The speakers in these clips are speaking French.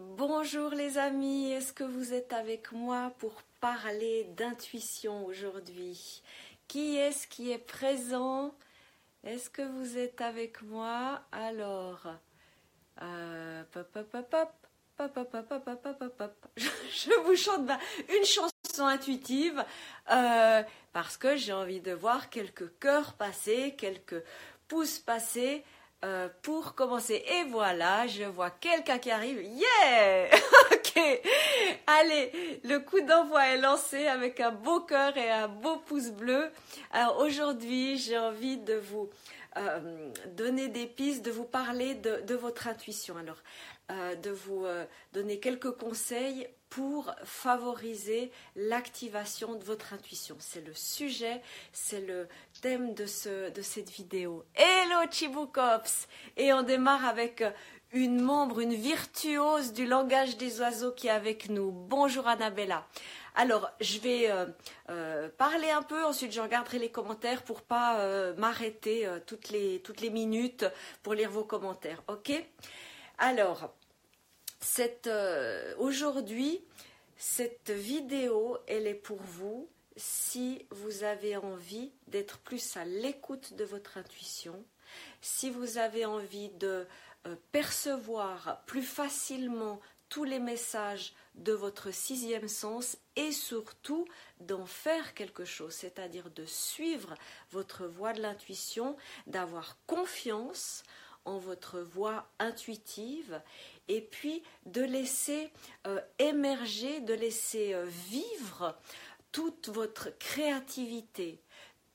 Bonjour les amis, est-ce que vous êtes avec moi pour parler d'intuition aujourd'hui Qui est-ce qui est présent Est-ce que vous êtes avec moi Alors, je vous chante une chanson intuitive parce que j'ai envie de voir quelques cœurs passer, quelques pouces passer euh, pour commencer. Et voilà, je vois quelqu'un qui arrive. Yeah Ok. Allez, le coup d'envoi est lancé avec un beau cœur et un beau pouce bleu. Alors aujourd'hui, j'ai envie de vous euh, donner des pistes, de vous parler de, votre intuition. Alors, euh, de vous donner quelques conseils pour favoriser l'activation de votre intuition. C'est le sujet, c'est le thème de, ce, de cette vidéo. Hello Chibukops Et on démarre avec une membre, une virtuose du langage des oiseaux qui est avec nous. Bonjour Annabella. Alors, je vais euh, euh, parler un peu, ensuite je regarderai les commentaires pour pas euh, m'arrêter toutes, les, toutes les minutes pour lire vos commentaires. Ok? Alors, euh, aujourd'hui, cette vidéo, elle est pour vous si vous avez envie d'être plus à l'écoute de votre intuition, si vous avez envie de euh, percevoir plus facilement tous les messages de votre sixième sens et surtout d'en faire quelque chose, c'est-à-dire de suivre votre voie de l'intuition, d'avoir confiance en votre voie intuitive et puis de laisser euh, émerger, de laisser euh, vivre toute votre créativité,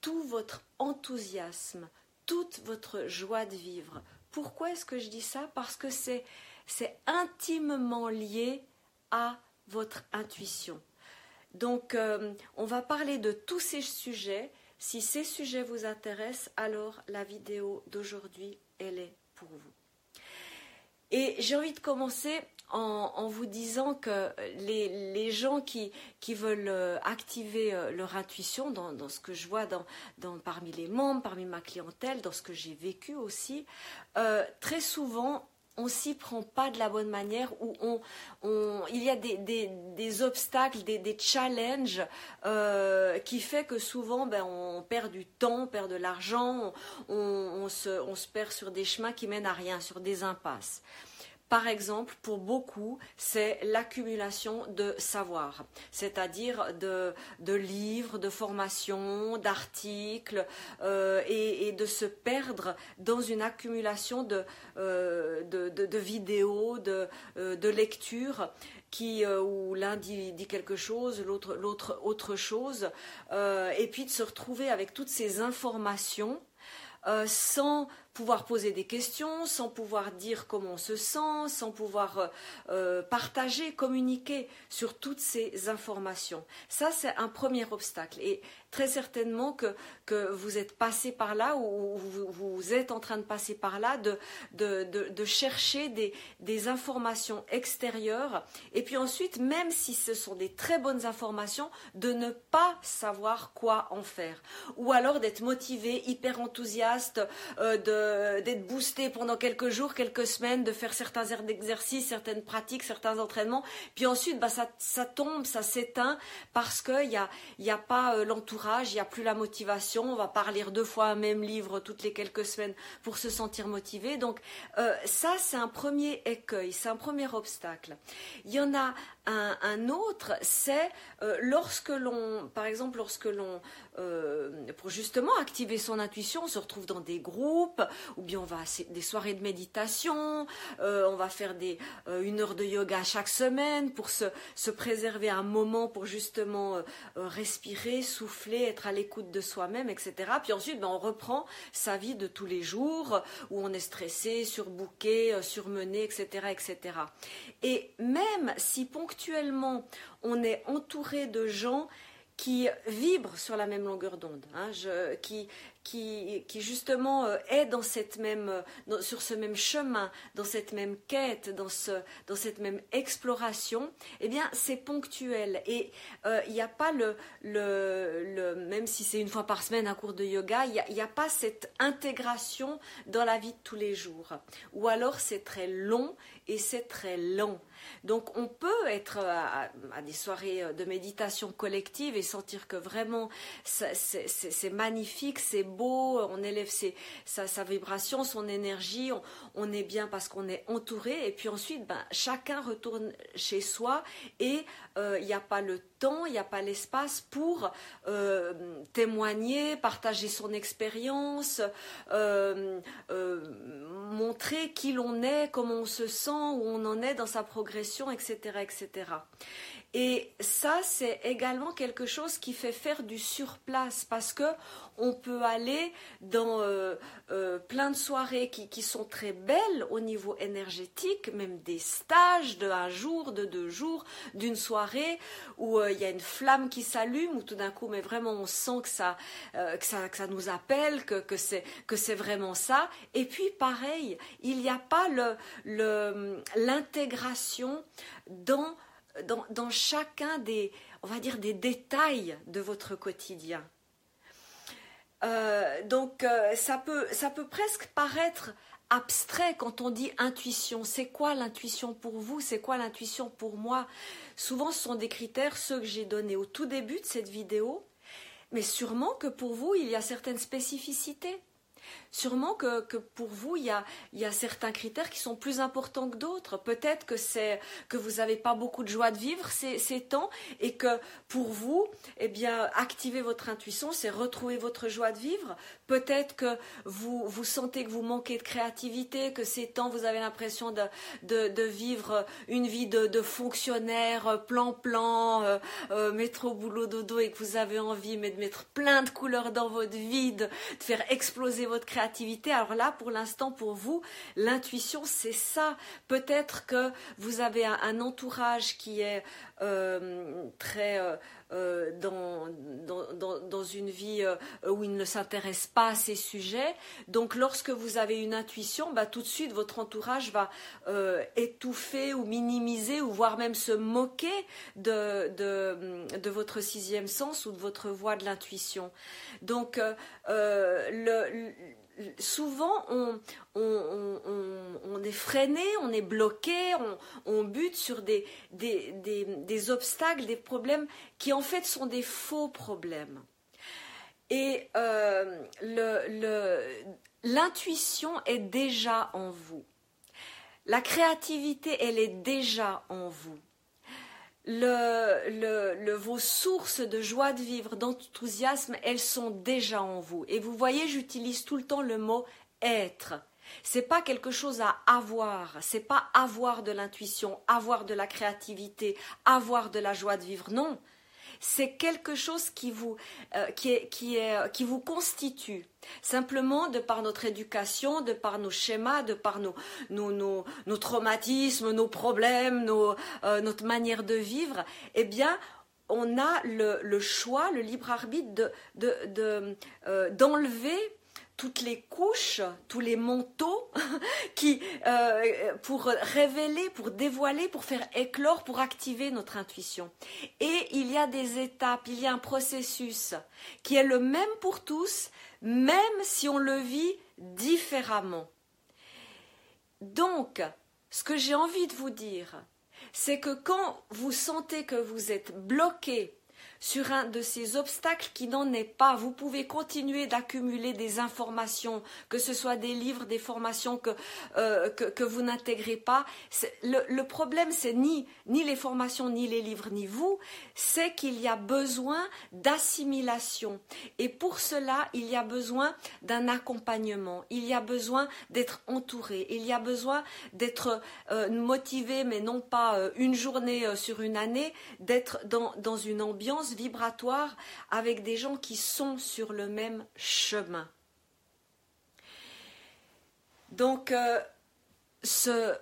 tout votre enthousiasme, toute votre joie de vivre. Pourquoi est-ce que je dis ça? Parce que c'est intimement lié à votre intuition. Donc, euh, on va parler de tous ces sujets. Si ces sujets vous intéressent, alors la vidéo d'aujourd'hui, elle est pour vous. Et j'ai envie de commencer en, vous disant que les, gens qui, veulent euh, activer euh, leur intuition, dans, ce que je vois parmi les membres, parmi ma clientèle, dans ce que j'ai vécu aussi, euh, très souvent on s'y prend pas de la bonne manière, ou on, il y a des, obstacles, des, challenges euh, qui fait que souvent ben, on perd du temps, on perd de l'argent, se, on se perd sur des chemins qui mènent à rien, sur des impasses. Par exemple, pour beaucoup, c'est l'accumulation de savoir, c'est-à-dire de, livres, de formations, d'articles, euh, et, de se perdre dans une accumulation de, euh, vidéos, de, euh, lectures où l'un dit, quelque chose, l'autre, autre chose, et puis de se retrouver avec toutes ces informations sans pouvoir poser des questions, sans pouvoir dire comment on se sent, sans pouvoir euh, partager, communiquer sur toutes ces informations. Ça, c'est un premier obstacle. Et très certainement que, que vous êtes passé par là ou vous, êtes en train de passer par là, de, de, de, de chercher des, des, informations extérieures. Et puis ensuite, même si ce sont des très bonnes informations, de ne pas savoir quoi en faire. Ou alors d'être motivé, hyper enthousiaste, euh, de d'être boosté pendant quelques jours, quelques semaines, de faire certains exercices, certaines pratiques, certains entraînements. Puis ensuite, bah, ça, tombe, ça s'éteint parce qu'il n'y a, y a pas euh, l'entourage, il n'y a plus la motivation. On va pas relire deux fois un même livre toutes les quelques semaines pour se sentir motivé. Donc euh, ça, c'est un premier écueil, c'est un premier obstacle. Il y en a un, autre, c'est euh, lorsque l'on, par exemple, lorsque l'on, euh, pour justement activer son intuition, on se retrouve dans des groupes, ou bien on va à des soirées de méditation, euh, on va faire des, une heure de yoga chaque semaine pour se, se préserver un moment pour justement respirer, souffler, être à l'écoute de soi-même, etc. Puis ensuite, ben, on reprend sa vie de tous les jours où on est stressé, surbooké, surmené, etc., etc. Et même si ponctuellement on est entouré de gens qui vibrent sur la même longueur d'onde, hein, qui, justement euh, est dans cette même, euh, sur ce même chemin, dans cette même quête, dans, ce, dans cette même exploration, eh bien, c'est ponctuel. Et euh, il n'y a pas le même si c'est une fois par semaine un cours de yoga, il n'y a, a, pas cette intégration dans la vie de tous les jours. Ou alors c'est très long et c'est très lent. Donc on peut être à, des soirées de méditation collective et sentir que vraiment c'est magnifique, c'est beau, on élève sa, vibration, son énergie, on, est bien parce qu'on est entouré. Et puis ensuite ben, chacun retourne chez soi et euh, il n'y a pas le temps, il n'y a pas l'espace pour euh, témoigner, partager son expérience, euh, montrer qui l'on est, comment on se sent, où on en est dans sa progression, etc. etc. Et ça, c'est également quelque chose qui fait faire du surplace parce que on peut aller dans euh, euh, plein de soirées qui, sont très belles au niveau énergétique, même des stages de un jour, de deux jours, d'une soirée où euh, il y a une flamme qui s'allume, où tout d'un coup, mais vraiment, on sent que ça, nous appelle, que, que c'est vraiment ça. Et puis, pareil, il n'y a pas l'intégration dans dans, chacun des, on va dire, des détails de votre quotidien. Euh, donc euh, ça, peut, ça peut presque paraître abstrait quand on dit intuition. C'est quoi l'intuition pour vous? C'est quoi l'intuition pour moi? Souvent ce sont des critères, ceux que j'ai donnés au tout début de cette vidéo, mais sûrement que pour vous il y a certaines spécificités. Sûrement que, pour vous, il y, a, certains critères qui sont plus importants que d'autres. Peut-être que c'est que vous n'avez pas beaucoup de joie de vivre ces, temps et que pour vous, eh bien, activer votre intuition, c'est retrouver votre joie de vivre. Peut-être que vous, vous sentez que vous manquez de créativité, que ces temps, vous avez l'impression de, vivre une vie de, fonctionnaire, plan-plan, euh, euh, métro, boulot, dodo, et que vous avez envie mais de mettre plein de couleurs dans votre vie, de faire exploser votre créativité. Alors là, pour l'instant, pour vous, l'intuition, c'est ça. Peut-être que vous avez un, entourage qui est euh, très euh, euh, dans, dans, dans, une vie où il ne s'intéresse pas à ces sujets. Donc lorsque vous avez une intuition, bah, tout de suite votre entourage va étouffer ou minimiser ou voire même se moquer de, de, de votre sixième sens ou de votre voix de l'intuition. Donc le souvent on, est freiné, on est bloqué, on, bute sur des, obstacles, des problèmes qui en fait sont des faux problèmes. Et euh, l'intuition est déjà en vous. La créativité, elle est déjà en vous le, vos sources de joie de vivre, d'enthousiasme, elles sont déjà en vous. Et vous voyez, j'utilise tout le temps le mot être. C'est pas quelque chose à avoir, c'est pas avoir de l'intuition, avoir de la créativité, avoir de la joie de vivre. Non, c'est quelque chose qui vous, euh, qui, est, qui, est, euh, qui vous constitue. Simplement, de par notre éducation, de par nos schémas, de par nos, nos, nos, traumatismes, nos problèmes, nos, euh, notre manière de vivre, eh bien, on a le, le choix, le libre arbitre de, de, d'enlever toutes les couches, tous les manteaux qui, euh, pour révéler, pour dévoiler, pour faire éclore, pour activer notre intuition. Et il y a des étapes, il y a un processus qui est le même pour tous, même si on le vit différemment. Donc, ce que j'ai envie de vous dire, c'est que quand vous sentez que vous êtes bloqué sur un de ces obstacles qui n'en est pas. Vous pouvez continuer d'accumuler des informations, que ce soit des livres, des formations que, euh, que, vous n'intégrez pas. Le, problème, c'est ni, ni les formations, ni les livres, ni vous, c'est qu'il y a besoin d'assimilation. Et pour cela, il y a besoin d'un accompagnement, il y a besoin d'être entouré, il y a besoin d'être euh, motivé, mais non pas euh, une journée sur une année, d'être dans, dans une ambiance vibratoire avec des gens qui sont sur le même chemin. Donc, euh, ce,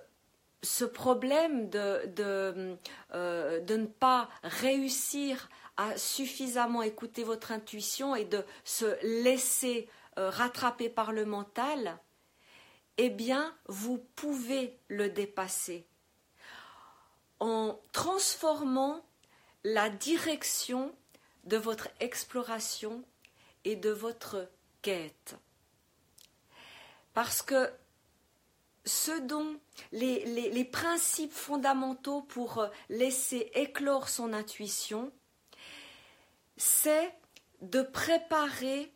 ce, problème de, de, euh, de, ne pas réussir à suffisamment écouter votre intuition et de se laisser euh, rattrapé par le mental, eh bien, vous pouvez le dépasser en transformant la direction de votre exploration et de votre quête. Parce que ce dont les, principes fondamentaux pour laisser éclore son intuition, c'est de préparer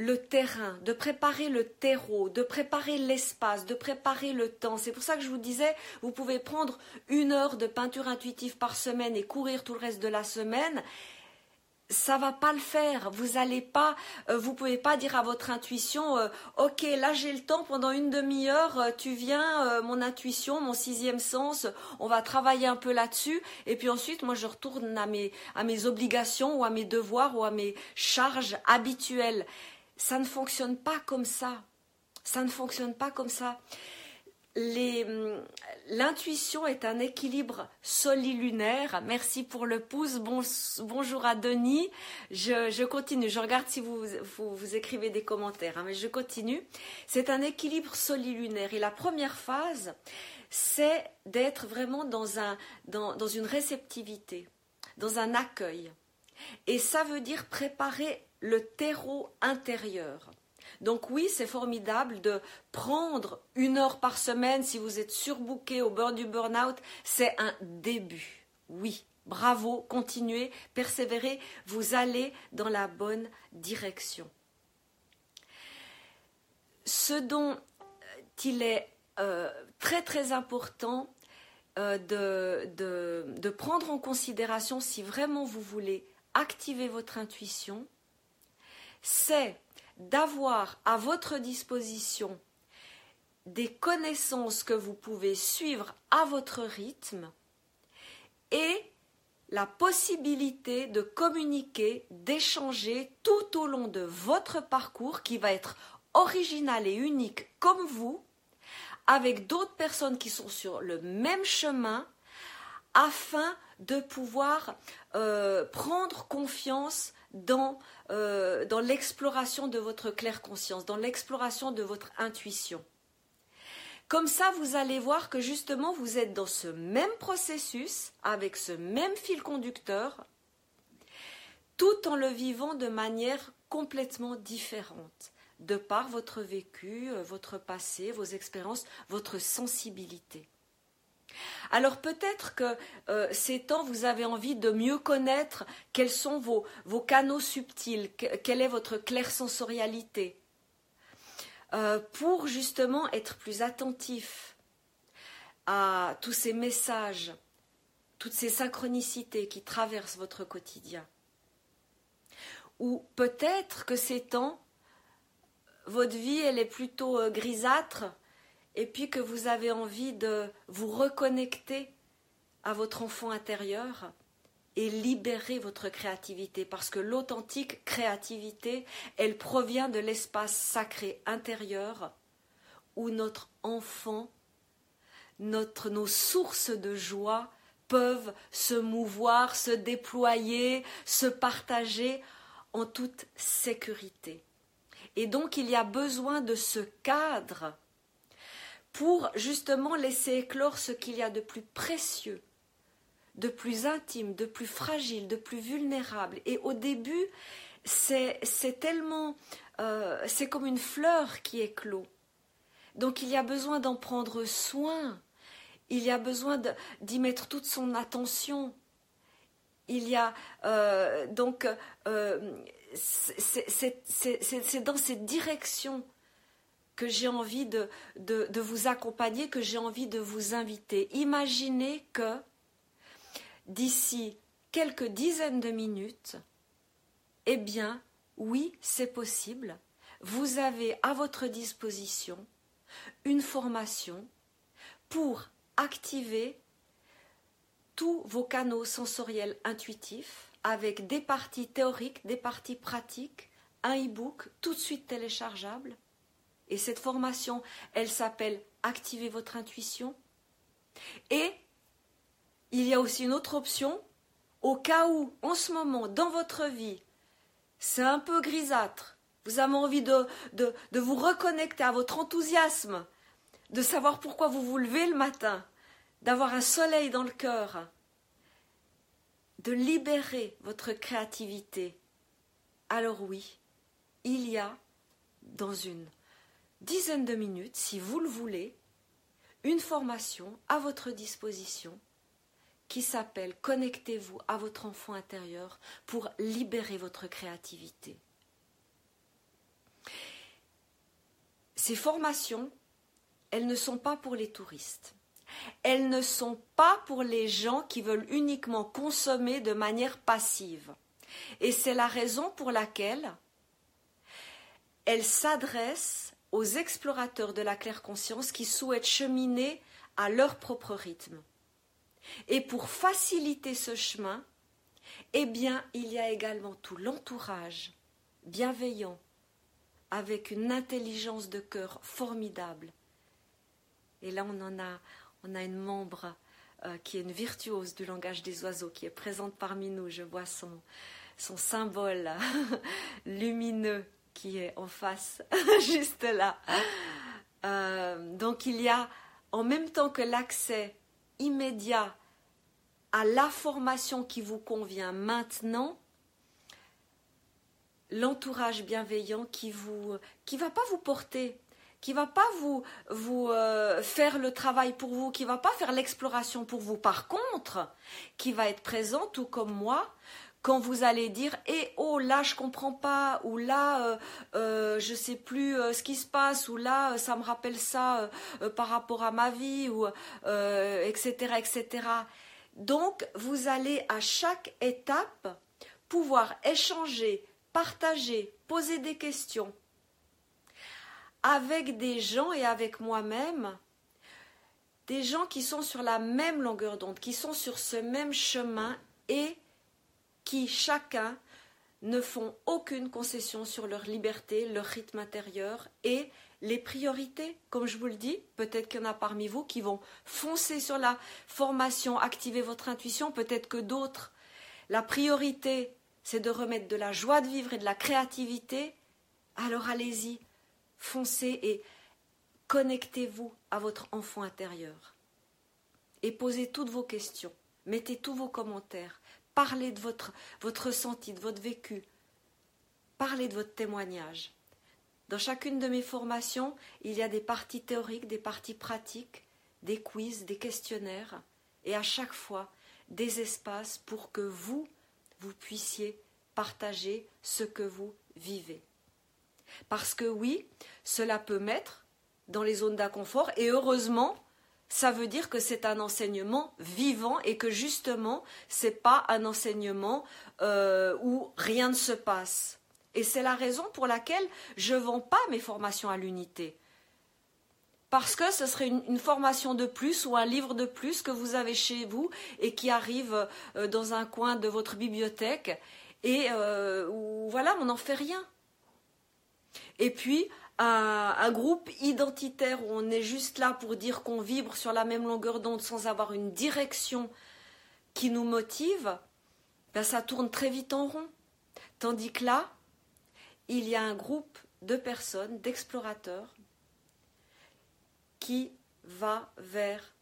le terrain, de préparer le terreau, de préparer l'espace, de préparer le temps. C'est pour ça que je vous disais, vous pouvez prendre une heure de peinture intuitive par semaine et courir tout le reste de la semaine ça va pas le faire. Vous allez pas, euh, vous pouvez pas dire à votre intuition, euh, ok, là j'ai le temps pendant une demi-heure, euh, tu viens, mon intuition, mon sixième sens, on va travailler un peu là-dessus, et puis ensuite moi je retourne à mes à mes obligations ou à mes devoirs ou à mes charges habituelles. Ça ne fonctionne pas comme ça. Ça ne fonctionne pas comme ça. Hum, l'intuition est un équilibre solilunaire. Merci pour le pouce. bonjour à Denis. Je, continue. Je regarde si vous, vous, écrivez des commentaires, hein, mais je continue. C'est un équilibre solilunaire. Et la première phase, c'est d'être vraiment dans, un, dans, dans une réceptivité, dans un accueil. Et ça veut dire préparer le terreau intérieur. Donc oui, c'est formidable de prendre une heure par semaine si vous êtes surbooké au bord du burn-out. C'est un début. Oui, bravo, continuez, persévérez, vous allez dans la bonne direction. Ce dont il est euh, très très important euh, de, de prendre en considération si vraiment vous voulez activer votre intuition, c'est d'avoir à votre disposition des connaissances que vous pouvez suivre à votre rythme et la possibilité de communiquer, d'échanger tout au long de votre parcours qui va être original et unique comme vous, avec d'autres personnes qui sont sur le même chemin, afin de pouvoir euh, prendre confiance dans, euh, dans l'exploration de votre claire conscience, dans l'exploration de votre intuition. Comme ça, vous allez voir que justement, vous êtes dans ce même processus, avec ce même fil conducteur, tout en le vivant de manière complètement différente, de par votre vécu, euh, votre passé, vos expériences, votre sensibilité. Alors peut-être que euh, ces temps, vous avez envie de mieux connaître quels sont vos, canaux subtils, quelle est votre clairsensorialité, euh, pour justement être plus attentif à tous ces messages, toutes ces synchronicités qui traversent votre quotidien. Ou peut-être que ces temps, votre vie, elle est plutôt euh, grisâtre, et puis que vous avez envie de vous reconnecter à votre enfant intérieur et libérer votre créativité parce que l'authentique créativité, elle provient de l'espace sacré intérieur où notre enfant, notre, nos sources de joie peuvent se mouvoir, se déployer, se partager en toute sécurité. Et donc il y a besoin de ce cadre pour justement laisser éclore ce qu'il y a de plus précieux, de plus intime, de plus fragile, de plus vulnérable. Et au début, c'est tellement... Euh, c'est comme une fleur qui éclot. Donc il y a besoin d'en prendre soin. Il y a besoin d'y mettre toute son attention. Il y a euh, donc euh, c'est dans cette direction que j'ai envie de, de, vous accompagner, que j'ai envie de vous inviter. Imaginez que d'ici quelques dizaines de minutes, eh bien, oui, c'est possible. Vous avez à votre disposition une formation pour activer tous vos canaux sensoriels intuitifs avec des parties théoriques, des parties pratiques, un e-book tout de suite téléchargeable et cette formation, elle s'appelle Activer votre intuition. Et il y a aussi une autre option, au cas où, en ce moment, dans votre vie, c'est un peu grisâtre, Vous avez envie de, vous reconnecter à votre enthousiasme, de savoir pourquoi vous vous levez le matin, d'avoir un soleil dans le cœur, de libérer votre créativité. Alors oui, il y a dans une dizaine de minutes, si vous le voulez, une formation à votre disposition qui s'appelle Connectez-vous à votre enfant intérieur pour libérer votre créativité. Ces formations, elles ne sont pas pour les touristes. Elles ne sont pas pour les gens qui veulent uniquement consommer de manière passive. Et c'est la raison pour laquelle elles s'adressent aux explorateurs de la claire conscience qui souhaitent cheminer à leur propre rythme. Et pour faciliter ce chemin, eh bien, il y a également tout l'entourage bienveillant, avec une intelligence de cœur formidable. Et là, on en a, on a une membre euh, qui est une virtuose du langage des oiseaux, qui est présente parmi nous. Je vois son symbole lumineux qui est en face, juste là. Euh, donc il y a, en même temps que l'accès immédiat à la formation qui vous convient maintenant, l'entourage bienveillant qui vous qui va pas vous porter qui va pas vous vous euh, faire le travail pour vous qui va pas faire l'exploration pour vous par contre qui va être présent tout comme moi quand vous allez dire eh oh là je comprends pas ou là euh, euh, je sais plus euh, ce qui se passe ou là ça me rappelle ça par rapport à ma vie ou etc etc donc vous allez à chaque étape pouvoir échanger partager poser des questions avec des gens et avec moi-même des gens qui sont sur la même longueur d'onde qui sont sur ce même chemin et qui chacun ne font aucune concession sur leur liberté, leur rythme intérieur et les priorités. Comme je vous le dis, peut-être qu'il y en a parmi vous qui vont foncer sur la formation, activer votre intuition, peut-être que d'autres. La priorité, c'est de remettre de la joie de vivre et de la créativité. Alors allez-y, foncez et connectez-vous à votre enfant intérieur. Et posez toutes vos questions, mettez tous vos commentaires Parlez de votre, ressenti, de votre vécu. Parlez de votre témoignage. Dans chacune de mes formations, il y a des parties théoriques, des parties pratiques, des quiz, des questionnaires, et à chaque fois des espaces pour que vous, vous puissiez partager ce que vous vivez. Parce que oui, cela peut mettre dans les zones d'inconfort, et heureusement, ça veut dire que c'est un enseignement vivant et que justement, c'est pas un enseignement euh, où rien ne se passe. Et c'est la raison pour laquelle je ne vends pas mes formations à l'unité. Parce que ce serait une, formation de plus ou un livre de plus que vous avez chez vous et qui arrive euh, dans un coin de votre bibliothèque et euh, où voilà, on n'en fait rien. Et puis, un, groupe identitaire où on est juste là pour dire qu'on vibre sur la même longueur d'onde sans avoir une direction qui nous motive, ben ça tourne très vite en rond. Tandis que là, il y a un groupe de personnes, d'explorateurs, qui va vers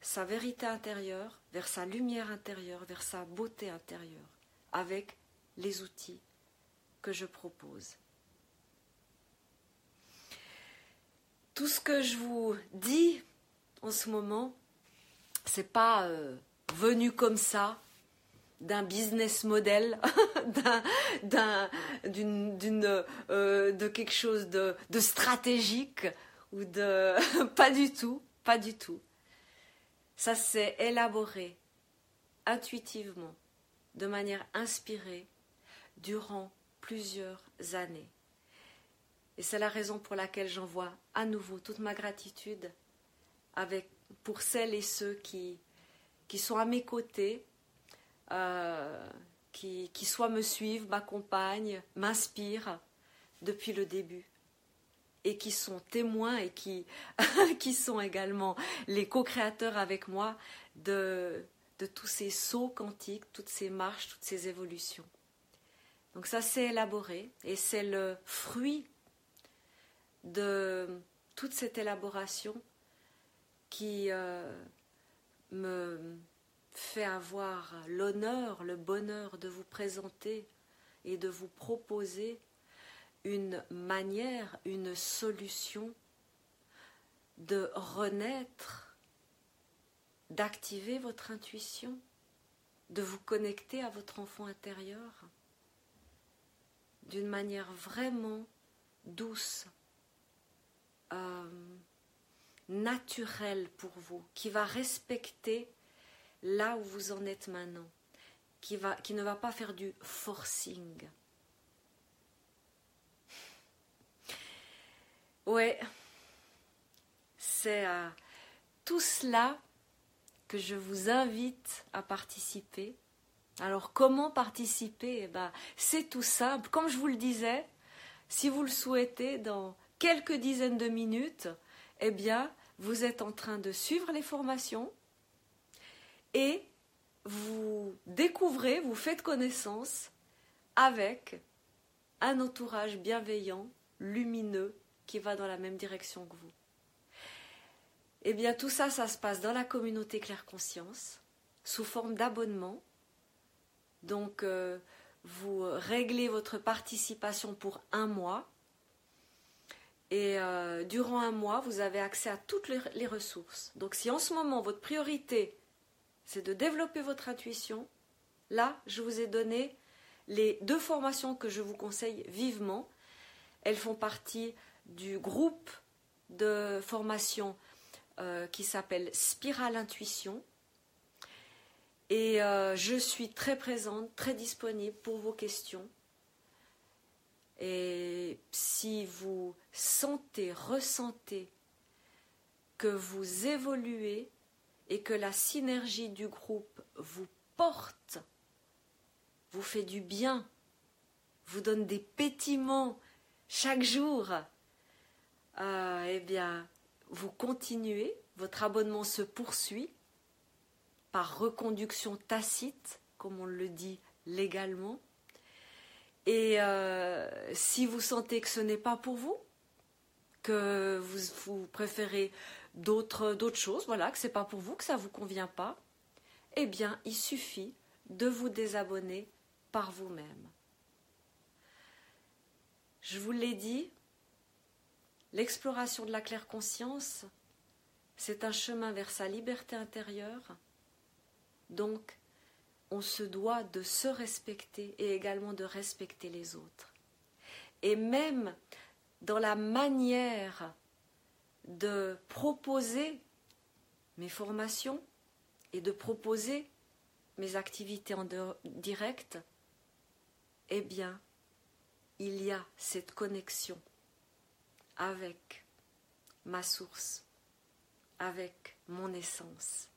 sa vérité intérieure, vers sa lumière intérieure, vers sa beauté intérieure, avec les outils que je propose. Tout ce que je vous dis en ce moment, c'est pas euh, venu comme ça d'un business model, d'une, euh, de quelque chose de stratégique ou de pas du tout, pas du tout. Ça s'est élaboré intuitivement, de manière inspirée, durant plusieurs années. Et c'est la raison pour laquelle j'envoie à nouveau toute ma gratitude pour celles et ceux qui, sont à mes côtés, euh, qui, qui soit me suivent, m'accompagnent, m'inspirent depuis le début et qui sont témoins et qui, sont également les co-créateurs avec moi de, de tous ces sauts quantiques, toutes ces marches, toutes ces évolutions. Donc ça s'est élaboré et c'est le fruit de toute cette élaboration qui euh, me fait avoir l'honneur, le bonheur de vous présenter et de vous proposer une manière, une solution de renaître, d'activer votre intuition, de vous connecter à votre enfant intérieur d'une manière vraiment douce, euh, naturelle pour vous, qui va respecter là où vous en êtes maintenant, qui, va, qui ne va pas faire du forcing. Ouais, c'est à tout cela que je vous invite à participer. Alors comment participer? Eh ben, C'est tout simple. Comme je vous le disais, si vous le souhaitez, dans quelques dizaines de minutes, eh bien, vous êtes en train de suivre les formations et vous découvrez, vous faites connaissance avec un entourage bienveillant, lumineux, qui va dans la même direction que vous. Eh bien, tout ça, ça se passe dans la communauté Claire Conscience, sous forme d'abonnement. Donc, euh, vous réglez votre participation pour un mois. Et euh, durant un mois, vous avez accès à toutes les ressources. Donc, si en ce moment, votre priorité, c'est de développer votre intuition, là, je vous ai donné les deux formations que je vous conseille vivement. Elles font partie du groupe de formation euh, qui s'appelle Spirale Intuition. Et euh, je suis très présente, très disponible pour vos questions. Et si vous sentez, ressentez que vous évoluez et que la synergie du groupe vous porte, vous fait du bien, vous donne des pétiments chaque jour, euh, eh bien, vous continuez, votre abonnement se poursuit par reconduction tacite, comme on le dit légalement. Et euh, si vous sentez que ce n'est pas pour vous, que vous, préférez d'autres, choses, voilà, que ce n'est pas pour vous, que ça ne vous convient pas, eh bien, il suffit de vous désabonner par vous-même. Je vous l'ai dit, L'exploration de la claire conscience, c'est un chemin vers sa liberté intérieure. Donc, on se doit de se respecter et également de respecter les autres. Et même dans la manière de proposer mes formations et de proposer mes activités en direct, eh bien, il y a cette connexion avec ma source, avec mon essence.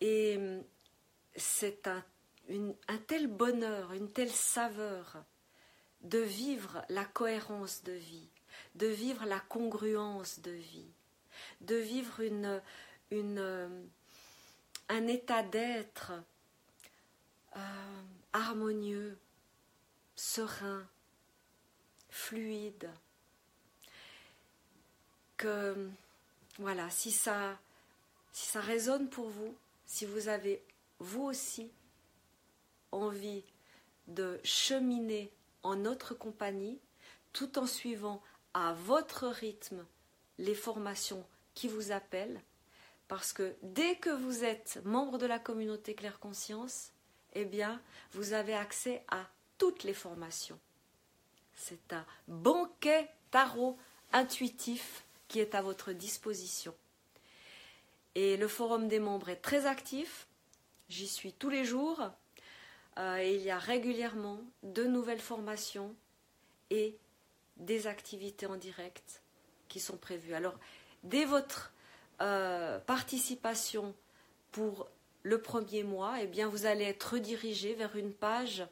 Et c'est un, un tel bonheur, une telle saveur de vivre la cohérence de vie, de vivre la congruence de vie, de vivre une, une, hum, un état d'être euh, harmonieux, serein, fluide, voilà, si ça, si ça résonne pour vous, si vous avez vous aussi envie de cheminer en notre compagnie, tout en suivant à votre rythme les formations qui vous appellent, parce que dès que vous êtes membre de la communauté Claire Conscience, eh bien, vous avez accès à toutes les formations. C'est un banquet tarot intuitif qui est à votre disposition. Et le forum des membres est très actif. J'y suis tous les jours. Euh, et il y a régulièrement de nouvelles formations et des activités en direct qui sont prévues. Alors, dès votre euh, participation pour le premier mois, eh bien, vous allez être redirigé vers une page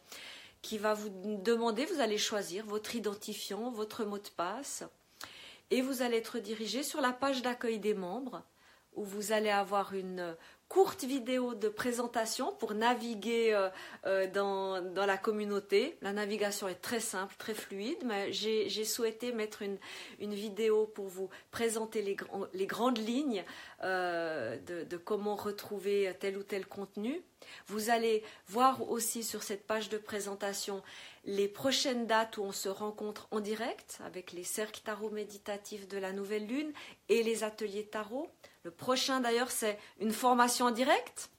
qui va vous demander, vous allez choisir votre identifiant, votre mot de passe et vous allez être dirigé sur la page d'accueil des membres où vous allez avoir une courte vidéo de présentation pour naviguer euh, euh, dans, dans, la communauté. La navigation est très simple, très fluide, mais j'ai souhaité mettre une, une, vidéo pour vous présenter les, grandes lignes euh, de, de, comment retrouver tel ou tel contenu. Vous allez voir aussi sur cette page de présentation les prochaines dates où on se rencontre en direct avec les cercles tarot méditatifs de la nouvelle lune et les ateliers tarot. Le prochain d'ailleurs, c'est une formation en direct.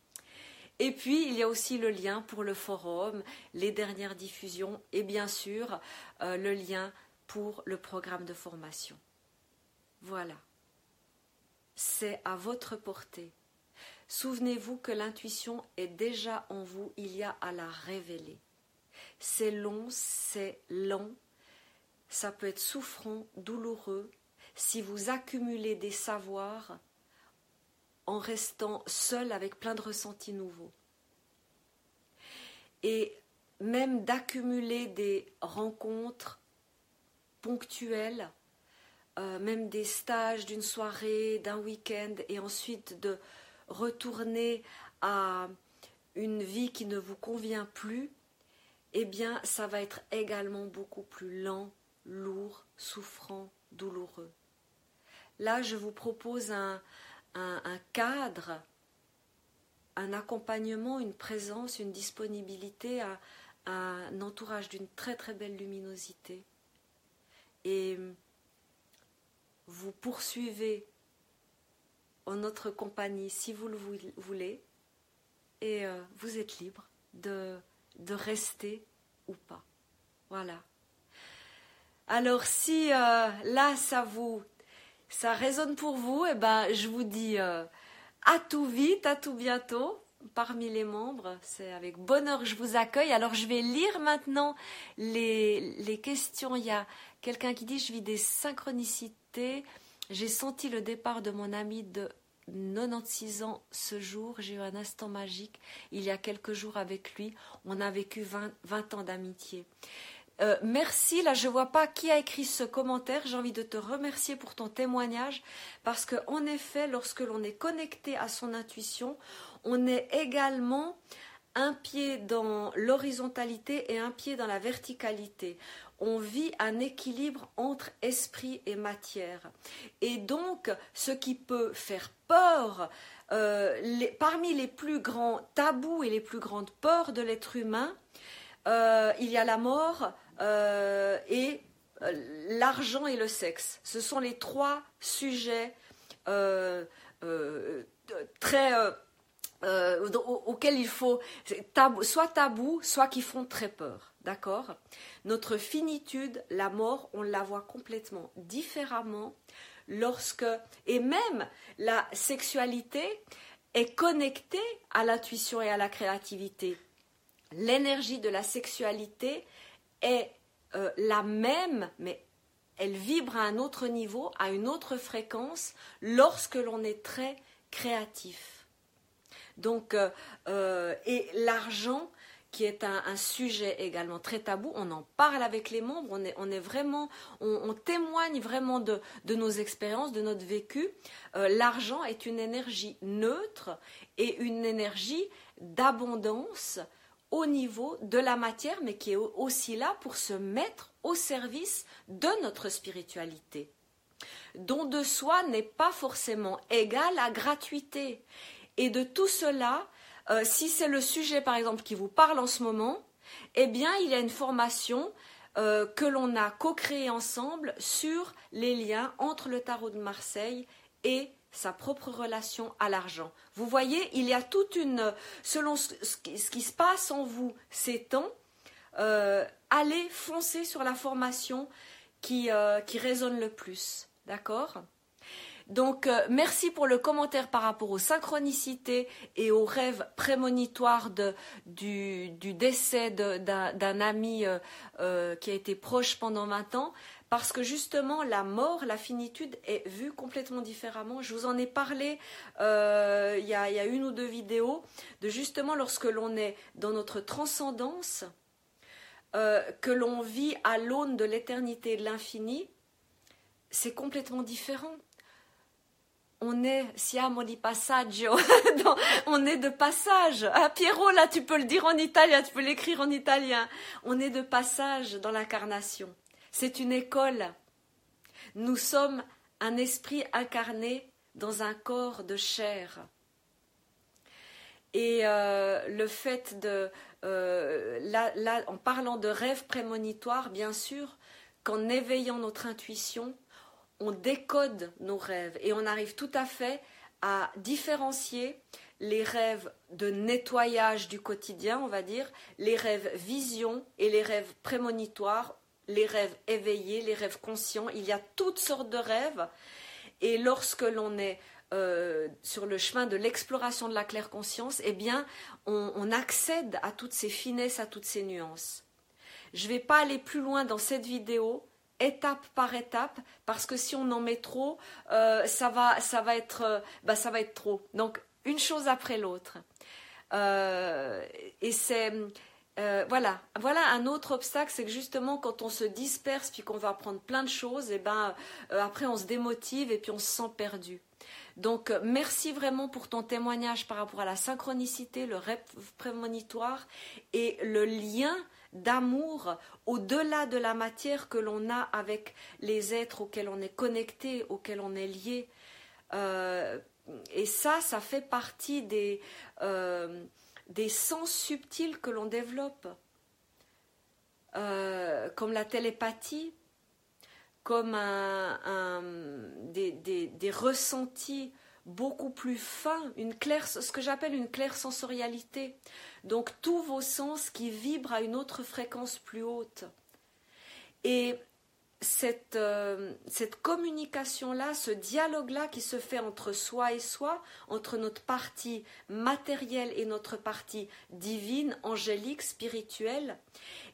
Et puis, il y a aussi le lien pour le forum, les dernières diffusions et bien sûr euh, le lien pour le programme de formation. Voilà. C'est à votre portée. Souvenez-vous que l'intuition est déjà en vous, il y a à la révéler. C'est long, c'est lent, ça peut être souffrant, douloureux. Si vous accumulez des savoirs, en restant seul avec plein de ressentis nouveaux. Et même d'accumuler des rencontres ponctuelles, euh, même des stages d'une soirée, d'un week-end, et ensuite de retourner à une vie qui ne vous convient plus, eh bien, ça va être également beaucoup plus lent, lourd, souffrant, douloureux. Là, je vous propose un, un, cadre, un accompagnement, une présence, une disponibilité un entourage d'une très très belle luminosité. Et vous poursuivez en notre compagnie si vous le voulez, et euh, vous êtes libre de, de rester ou pas. Voilà. Alors si euh, là ça vous ça résonne pour vous, et eh ben, je vous dis euh, à tout vite, à tout bientôt parmi les membres. C'est avec bonheur que je vous accueille. Alors je vais lire maintenant les, questions. Il y a quelqu'un qui dit je vis des synchronicités. J'ai senti le départ de mon ami de 96 ans ce jour. J'ai eu un instant magique il y a quelques jours avec lui. On a vécu 20, 20 ans d'amitié. Euh, merci, là je vois pas qui a écrit ce commentaire. J'ai envie de te remercier pour ton témoignage parce que en effet, lorsque l'on est connecté à son intuition, on est également un pied dans l'horizontalité et un pied dans la verticalité. On vit un équilibre entre esprit et matière. Et donc, ce qui peut faire peur, euh, parmi les plus grands tabous et les plus grandes peurs de l'être humain, euh, il y a la mort, euh, et euh, l'argent et le sexe. Ce sont les trois sujets très auxquels il faut soit tabou, soit qui font très peur. D'accord? Notre finitude, la mort, on la voit complètement différemment lorsque, et même la sexualité est connectée à l'intuition et à la créativité. L'énergie de la sexualité est euh, la même, mais elle vibre à un autre niveau, à une autre fréquence, lorsque l'on est très créatif. Donc, euh, euh, et l'argent, qui est un, sujet également très tabou, on en parle avec les membres, on est, témoigne vraiment de, nos expériences, de notre vécu. l'argent est une énergie neutre et une énergie d'abondance au niveau de la matière, mais qui est aussi là pour se mettre au service de notre spiritualité. Don de soi n'est pas forcément égal à gratuité. Et de tout cela, euh, si c'est le sujet par exemple qui vous parle en ce moment, eh bien il y a une formation euh, que l'on a co-créée ensemble sur les liens entre le tarot de Marseille et sa propre relation à l'argent. Vous voyez, il y a toute une... Selon ce qui, se passe en vous ces temps, euh, allez foncer sur la formation qui, euh, résonne le plus. D'accord? Donc, euh, merci pour le commentaire par rapport aux synchronicités et aux rêves prémonitoires du, décès d'un ami qui a été proche pendant 20 ans parce que justement la mort, la finitude est vue complètement différemment. Je vous en ai parlé euh, il, y a, une ou deux vidéos de justement lorsque l'on est dans notre transcendance, euh, que l'on vit à l'aune de l'éternité et de l'infini, c'est complètement différent. on est, siamo di passaggio, on est de passage. Ah, Pierrot, là, tu peux le dire en italien, tu peux l'écrire en italien. On est de passage dans l'incarnation. C'est une école. Nous sommes un esprit incarné dans un corps de chair. Et euh, le fait de, euh, là, en parlant de rêve prémonitoire, bien sûr, qu'en éveillant notre intuition, on décode nos rêves et on arrive tout à fait à différencier les rêves de nettoyage du quotidien, on va dire, les rêves vision et les rêves prémonitoires, les rêves éveillés, les rêves conscients. Il y a toutes sortes de rêves. Et lorsque l'on est euh, sur le chemin de l'exploration de la claire conscience, eh bien, on, accède à toutes ces finesses, à toutes ces nuances. Je ne vais pas aller plus loin dans cette vidéo, étape par étape, parce que si on en met trop, euh, ça, va, ça, va être, euh, bah, ça va être trop. Donc, une chose après l'autre. et c'est voilà, voilà un autre obstacle, c'est que justement quand on se disperse puis qu'on va apprendre plein de choses, et eh ben après on se démotive et puis on se sent perdu. Donc, merci vraiment pour ton témoignage par rapport à la synchronicité, le rêve prémonitoire et le lien d'amour au-delà de la matière que l'on a avec les êtres auxquels on est connecté, auxquels on est lié. Euh, et ça, ça fait partie des, euh, des sens subtils que l'on développe, euh, comme la télépathie, comme un, des, des, ressentis beaucoup plus fins, une claire, ce que j'appelle une claire sensorialité. Donc tous vos sens qui vibrent à une autre fréquence plus haute. Et cette, euh, cette communication-là, ce dialogue-là qui se fait entre soi et soi, entre notre partie matérielle et notre partie divine, angélique, spirituelle,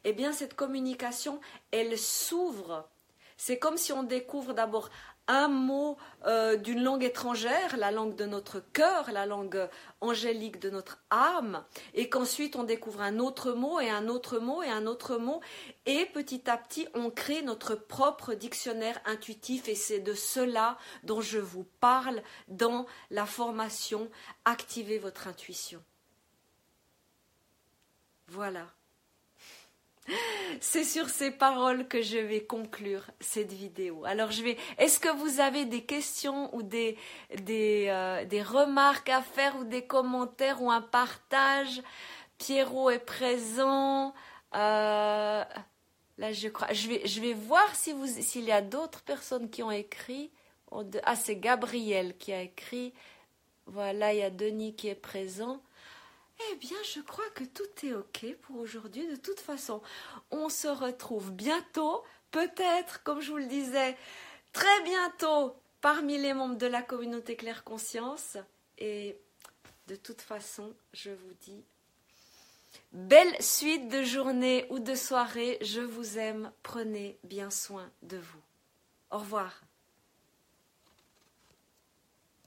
eh bien cette communication, elle s'ouvre. C'est comme si on découvre d'abord un mot euh, d'une langue étrangère, la langue de notre cœur, la langue angélique de notre âme, et qu'ensuite on découvre un autre mot et un autre mot et un autre mot, et petit à petit on crée notre propre dictionnaire intuitif, et c'est de cela dont je vous parle dans la formation Activez votre intuition. Voilà. C'est sur ces paroles que je vais conclure cette vidéo. Alors je vais. Est-ce que vous avez des questions ou des des, euh, des remarques à faire ou des commentaires ou un partage? Pierrot est présent. Euh, là, je crois. Je vais je vais voir si vous s'il y a d'autres personnes qui ont écrit. Ah, c'est Gabriel qui a écrit. Voilà, il y a Denis qui est présent. Eh bien, je crois que tout est OK pour aujourd'hui. De toute façon, on se retrouve bientôt, peut-être, comme je vous le disais, très bientôt parmi les membres de la communauté Claire Conscience. Et de toute façon, je vous dis belle suite de journée ou de soirée. Je vous aime. Prenez bien soin de vous. Au revoir.